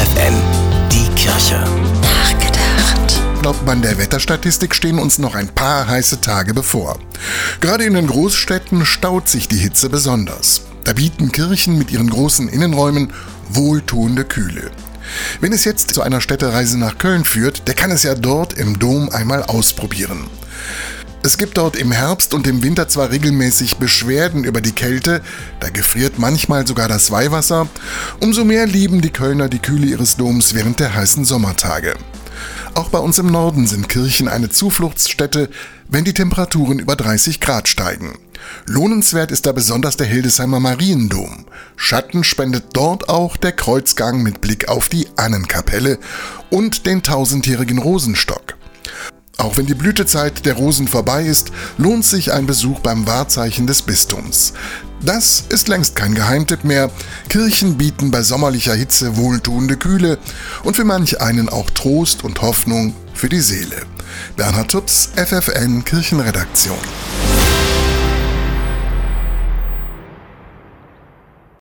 FFN, die Kirche. Nachgedacht. Laut Mann der Wetterstatistik stehen uns noch ein paar heiße Tage bevor. Gerade in den Großstädten staut sich die Hitze besonders. Da bieten Kirchen mit ihren großen Innenräumen wohltuende Kühle. Wenn es jetzt zu einer Städtereise nach Köln führt, der kann es ja dort im Dom einmal ausprobieren. Es gibt dort im Herbst und im Winter zwar regelmäßig Beschwerden über die Kälte, da gefriert manchmal sogar das Weihwasser, umso mehr lieben die Kölner die Kühle ihres Doms während der heißen Sommertage. Auch bei uns im Norden sind Kirchen eine Zufluchtsstätte, wenn die Temperaturen über 30 Grad steigen. Lohnenswert ist da besonders der Hildesheimer Mariendom. Schatten spendet dort auch der Kreuzgang mit Blick auf die Annenkapelle und den tausendjährigen Rosenstock. Auch wenn die Blütezeit der Rosen vorbei ist, lohnt sich ein Besuch beim Wahrzeichen des Bistums. Das ist längst kein Geheimtipp mehr. Kirchen bieten bei sommerlicher Hitze wohltuende Kühle und für manch einen auch Trost und Hoffnung für die Seele. Bernhard Tups, FFN Kirchenredaktion.